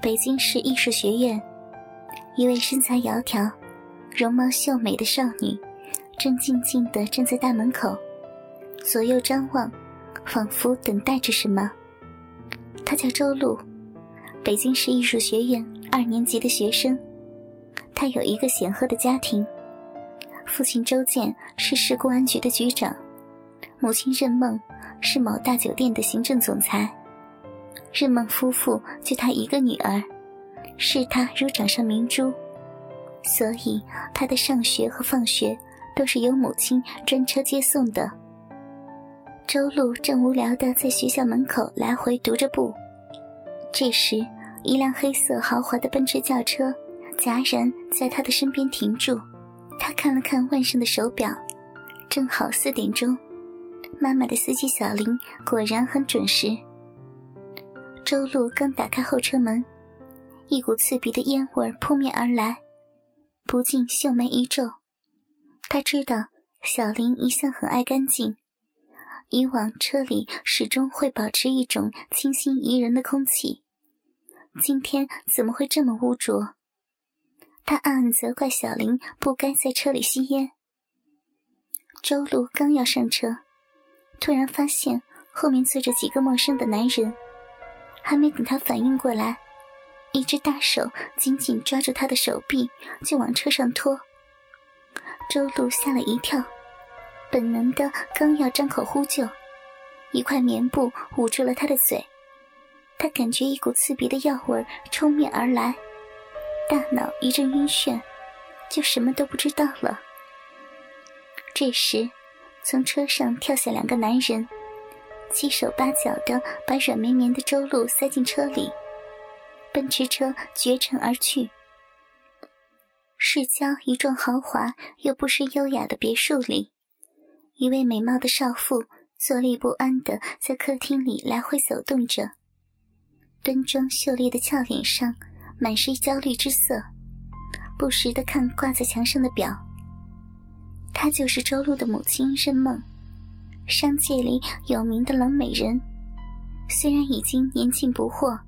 北京市艺术学院，一位身材窈窕、容貌秀美的少女，正静静地站在大门口，左右张望，仿佛等待着什么。她叫周露，北京市艺术学院二年级的学生。她有一个显赫的家庭，父亲周建是市公安局的局长，母亲任梦是某大酒店的行政总裁。任梦夫妇就她一个女儿，视她如掌上明珠，所以她的上学和放学都是由母亲专车接送的。周路正无聊的在学校门口来回踱着步，这时，一辆黑色豪华的奔驰轿车戛然在他的身边停住。他看了看腕上的手表，正好四点钟。妈妈的司机小林果然很准时。周露刚打开后车门，一股刺鼻的烟味扑面而来，不禁秀眉一皱。他知道小林一向很爱干净，以往车里始终会保持一种清新宜人的空气，今天怎么会这么污浊？他暗暗责怪小林不该在车里吸烟。周露刚要上车，突然发现后面坐着几个陌生的男人。还没等他反应过来，一只大手紧紧抓住他的手臂，就往车上拖。周露吓了一跳，本能的刚要张口呼救，一块棉布捂住了他的嘴。他感觉一股刺鼻的药味冲面而来，大脑一阵晕眩，就什么都不知道了。这时，从车上跳下两个男人。七手八脚的把软绵绵的周露塞进车里，奔驰车绝尘而去。市郊一幢豪华又不失优雅的别墅里，一位美貌的少妇坐立不安的在客厅里来回走动着，端庄秀丽的俏脸上满是焦虑之色，不时的看挂在墙上的表。她就是周露的母亲任梦。商界里有名的冷美人，虽然已经年近不惑，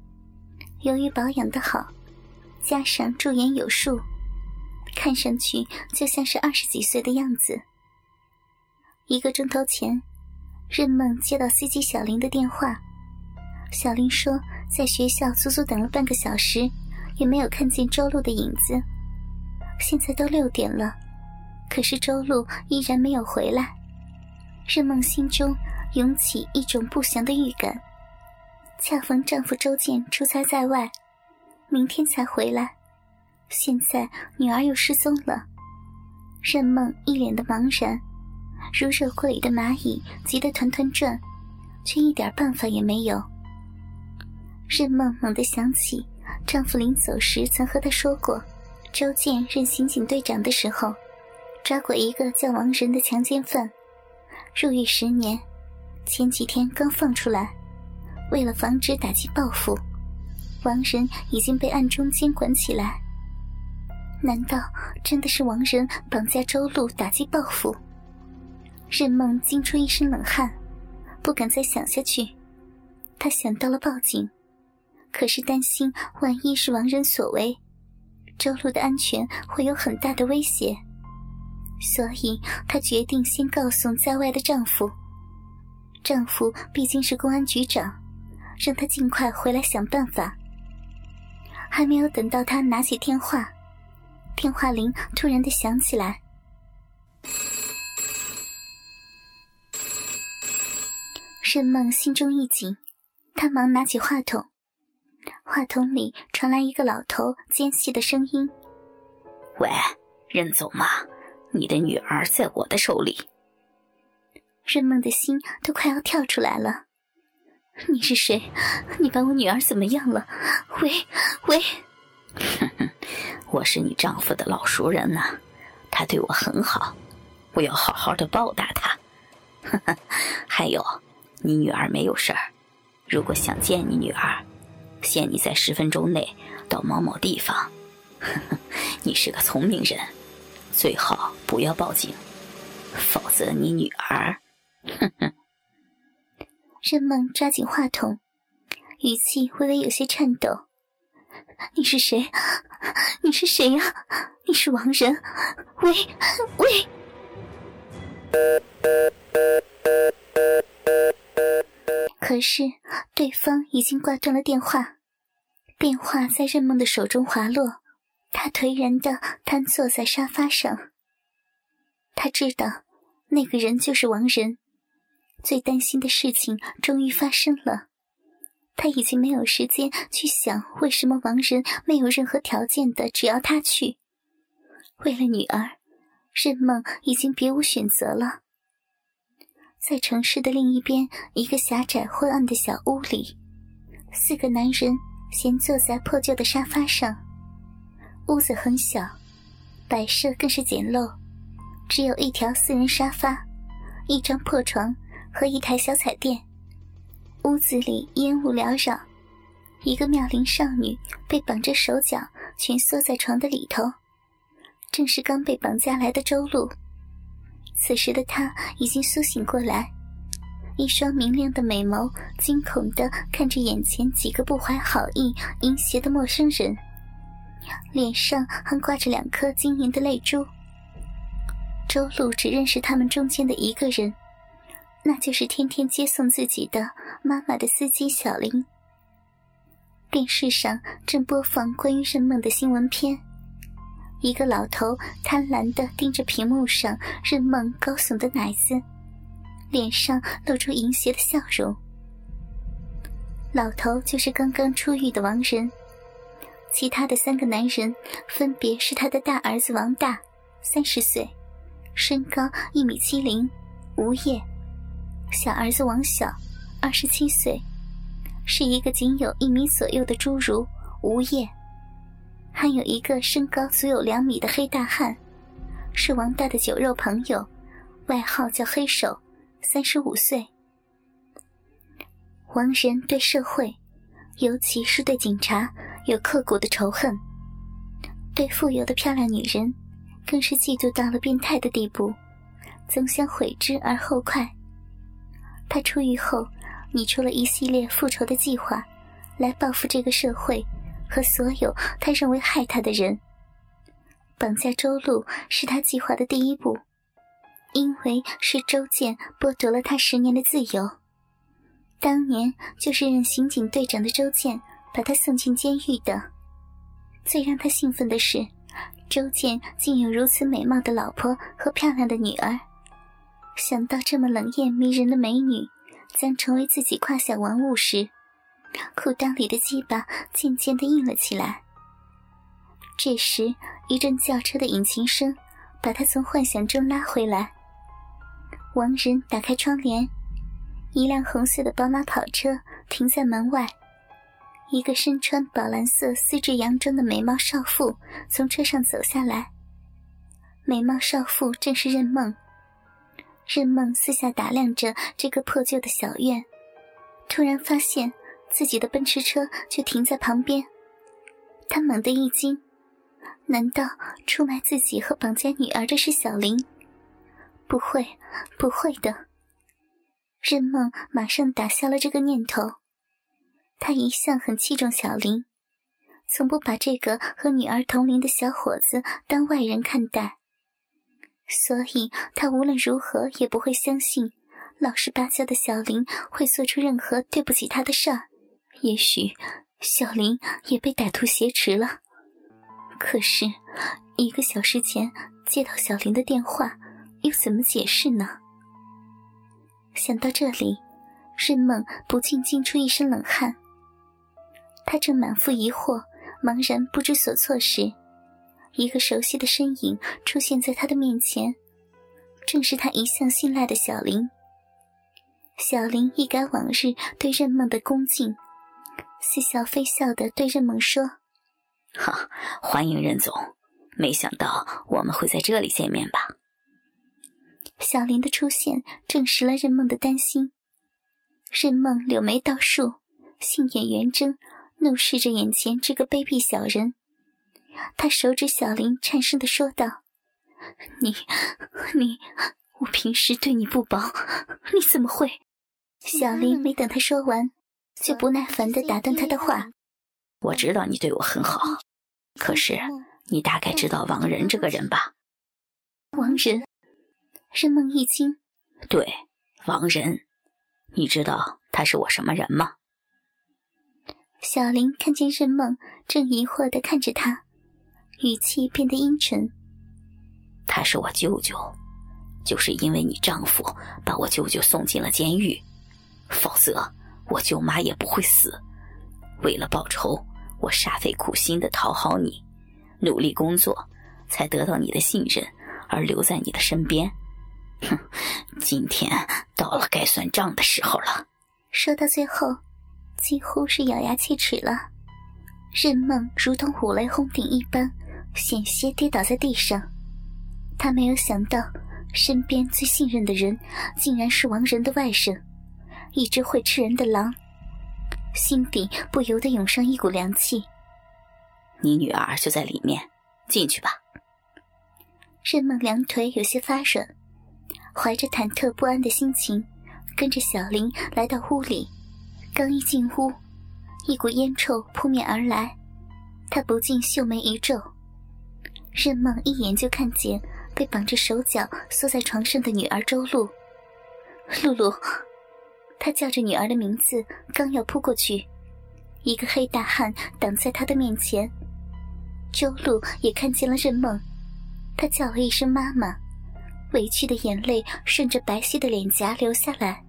由于保养的好，加上驻颜有术，看上去就像是二十几岁的样子。一个钟头前，任梦接到司机小林的电话，小林说在学校足足等了半个小时，也没有看见周露的影子。现在都六点了，可是周露依然没有回来。任梦心中涌起一种不祥的预感，恰逢丈夫周建出差在外，明天才回来，现在女儿又失踪了。任梦一脸的茫然，如热锅里的蚂蚁，急得团团转，却一点办法也没有。任梦猛地想起，丈夫临走时曾和她说过，周建任刑警队长的时候，抓过一个叫王仁的强奸犯。入狱十年，前几天刚放出来。为了防止打击报复，王仁已经被暗中监管起来。难道真的是王仁绑架周露打击报复？任梦惊出一身冷汗，不敢再想下去。她想到了报警，可是担心万一是王仁所为，周露的安全会有很大的威胁。所以，她决定先告诉在外的丈夫。丈夫毕竟是公安局长，让他尽快回来想办法。还没有等到她拿起电话，电话铃突然的响起来。任梦心中一紧，她忙拿起话筒，话筒里传来一个老头尖细的声音：“喂，任总吗？”你的女儿在我的手里，任梦的心都快要跳出来了。你是谁？你把我女儿怎么样了？喂喂！我是你丈夫的老熟人呐，他对我很好，我要好好的报答他。呵呵，还有，你女儿没有事儿。如果想见你女儿，限你在十分钟内到某某地方。呵呵，你是个聪明人。最好不要报警，否则你女儿……哼哼。任梦抓紧话筒，语气微微有些颤抖：“你是谁？你是谁呀？你是王仁？喂喂！可是对方已经挂断了电话，电话在任梦的手中滑落，他颓然的瘫坐在沙发上。他知道，那个人就是王仁。最担心的事情终于发生了。他已经没有时间去想为什么王仁没有任何条件的只要他去。为了女儿，任梦已经别无选择了。在城市的另一边，一个狭窄昏暗的小屋里，四个男人闲坐在破旧的沙发上。屋子很小，摆设更是简陋，只有一条四人沙发，一张破床和一台小彩电。屋子里烟雾缭绕，一个妙龄少女被绑着手脚，蜷缩在床的里头，正是刚被绑架来的周露。此时的她已经苏醒过来，一双明亮的美眸惊恐地看着眼前几个不怀好意、淫邪的陌生人，脸上还挂着两颗晶莹的泪珠。周露只认识他们中间的一个人。那就是天天接送自己的妈妈的司机小林。电视上正播放关于任梦的新闻片，一个老头贪婪地盯着屏幕上任梦高耸的奶子，脸上露出淫邪的笑容。老头就是刚刚出狱的王仁，其他的三个男人分别是他的大儿子王大，三十岁，身高一米七零，无业。小儿子王小，二十七岁，是一个仅有一米左右的侏儒，无业；还有一个身高足有两米的黑大汉，是王大的酒肉朋友，外号叫黑手，三十五岁。王仁对社会，尤其是对警察，有刻骨的仇恨，对富有的漂亮女人，更是嫉妒到了变态的地步，总想悔之而后快。他出狱后，拟出了一系列复仇的计划，来报复这个社会和所有他认为害他的人。绑架周露是他计划的第一步，因为是周建剥夺了他十年的自由。当年就是任刑警队长的周建把他送进监狱的。最让他兴奋的是，周建竟有如此美貌的老婆和漂亮的女儿。想到这么冷艳迷人的美女将成为自己胯下玩物时，裤裆里的鸡巴渐渐的硬了起来。这时，一阵轿车的引擎声把他从幻想中拉回来。王仁打开窗帘，一辆红色的宝马跑车停在门外，一个身穿宝蓝色丝质洋装的美貌少妇从车上走下来。美貌少妇正是任梦。任梦四下打量着这个破旧的小院，突然发现自己的奔驰车却停在旁边。他猛地一惊，难道出卖自己和绑架女儿的是小林？不会，不会的。任梦马上打消了这个念头。他一向很器重小林，从不把这个和女儿同龄的小伙子当外人看待。所以，他无论如何也不会相信老实巴交的小林会做出任何对不起他的事儿。也许，小林也被歹徒挟持了。可是，一个小时前接到小林的电话，又怎么解释呢？想到这里，任梦不禁惊出一身冷汗。他正满腹疑惑、茫然不知所措时。一个熟悉的身影出现在他的面前，正是他一向信赖的小林。小林一改往日对任梦的恭敬，似笑非笑的对任梦说：“哈，欢迎任总，没想到我们会在这里见面吧？”小林的出现证实了任梦的担心。任梦柳眉倒竖，杏眼圆睁，怒视着眼前这个卑鄙小人。他手指小林，颤声的说道：“你，你，我平时对你不薄，你怎么会？”小林没等他说完，就不耐烦的打断他的话：“我知道你对我很好，可是你大概知道王仁这个人吧？王仁，任梦一惊。对，王仁，你知道他是我什么人吗？小林看见任梦正疑惑的看着他，语气变得阴沉。他是我舅舅，就是因为你丈夫把我舅舅送进了监狱，否则我舅妈也不会死。为了报仇，我煞费苦心的讨好你，努力工作，才得到你的信任而留在你的身边。哼，今天到了该算账的时候了。说到最后。几乎是咬牙切齿了，任梦如同五雷轰顶一般，险些跌倒在地上。他没有想到，身边最信任的人，竟然是王仁的外甥，一只会吃人的狼，心底不由得涌上一股凉气。你女儿就在里面，进去吧。任梦两腿有些发软，怀着忐忑不安的心情，跟着小林来到屋里。刚一进屋，一股烟臭扑面而来，他不禁秀眉一皱。任梦一眼就看见被绑着手脚缩在床上的女儿周露。露露，他叫着女儿的名字，刚要扑过去，一个黑大汉挡在他的面前。周露也看见了任梦，她叫了一声“妈妈”，委屈的眼泪顺着白皙的脸颊流下来。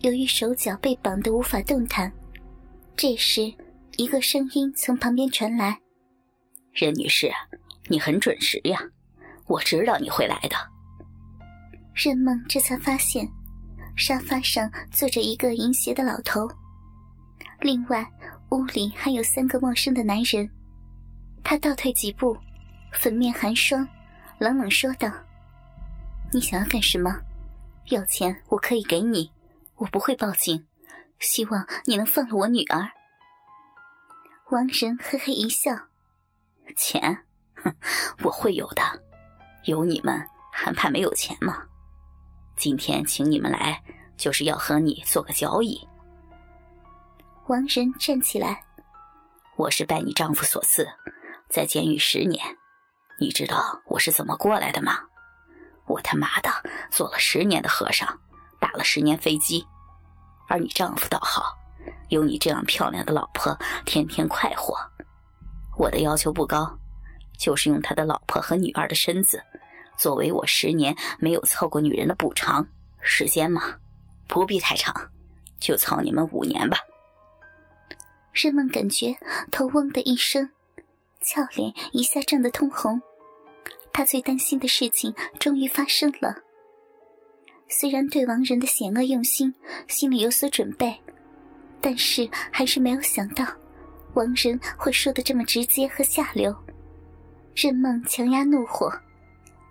由于手脚被绑得无法动弹，这时一个声音从旁边传来：“任女士，你很准时呀，我知道你会来的。”任梦这才发现，沙发上坐着一个淫邪的老头，另外屋里还有三个陌生的男人。他倒退几步，粉面寒霜，冷冷说道：“你想要干什么？要钱我可以给你。”我不会报警，希望你能放了我女儿。王仁嘿嘿一笑：“钱，哼，我会有的。有你们还怕没有钱吗？今天请你们来，就是要和你做个交易。”王仁站起来：“我是拜你丈夫所赐，在监狱十年。你知道我是怎么过来的吗？我他妈的做了十年的和尚。”打了十年飞机，而你丈夫倒好，有你这样漂亮的老婆，天天快活。我的要求不高，就是用他的老婆和女儿的身子，作为我十年没有操过女人的补偿。时间嘛，不必太长，就操你们五年吧。任梦感觉头嗡的一声，俏脸一下涨得通红。她最担心的事情终于发生了。虽然对王仁的险恶用心心里有所准备，但是还是没有想到王仁会说的这么直接和下流。任梦强压怒火，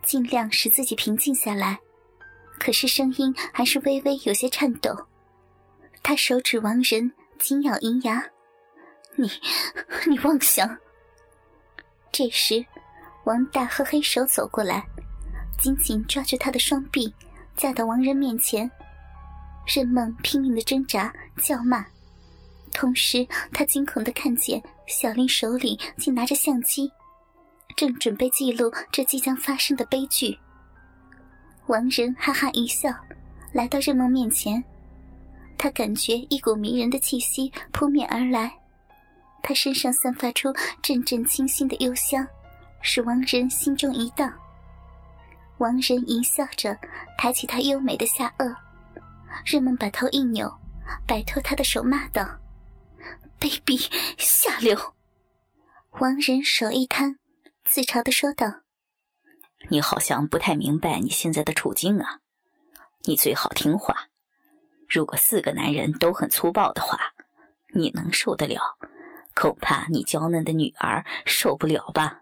尽量使自己平静下来，可是声音还是微微有些颤抖。他手指王仁，紧咬银牙：“你，你妄想！”这时，王大和黑手走过来，紧紧抓住他的双臂。架到王仁面前，任梦拼命的挣扎叫骂，同时他惊恐的看见小林手里竟拿着相机，正准备记录这即将发生的悲剧。王仁哈哈一笑，来到任梦面前，他感觉一股迷人的气息扑面而来，他身上散发出阵阵清新的幽香，使王仁心中一荡。王仁淫笑着，抬起他优美的下颚。任梦把头一扭，摆脱他的手，骂道：“卑鄙下流！”王仁手一摊，自嘲的说道：“你好像不太明白你现在的处境啊！你最好听话。如果四个男人都很粗暴的话，你能受得了？恐怕你娇嫩的女儿受不了吧？”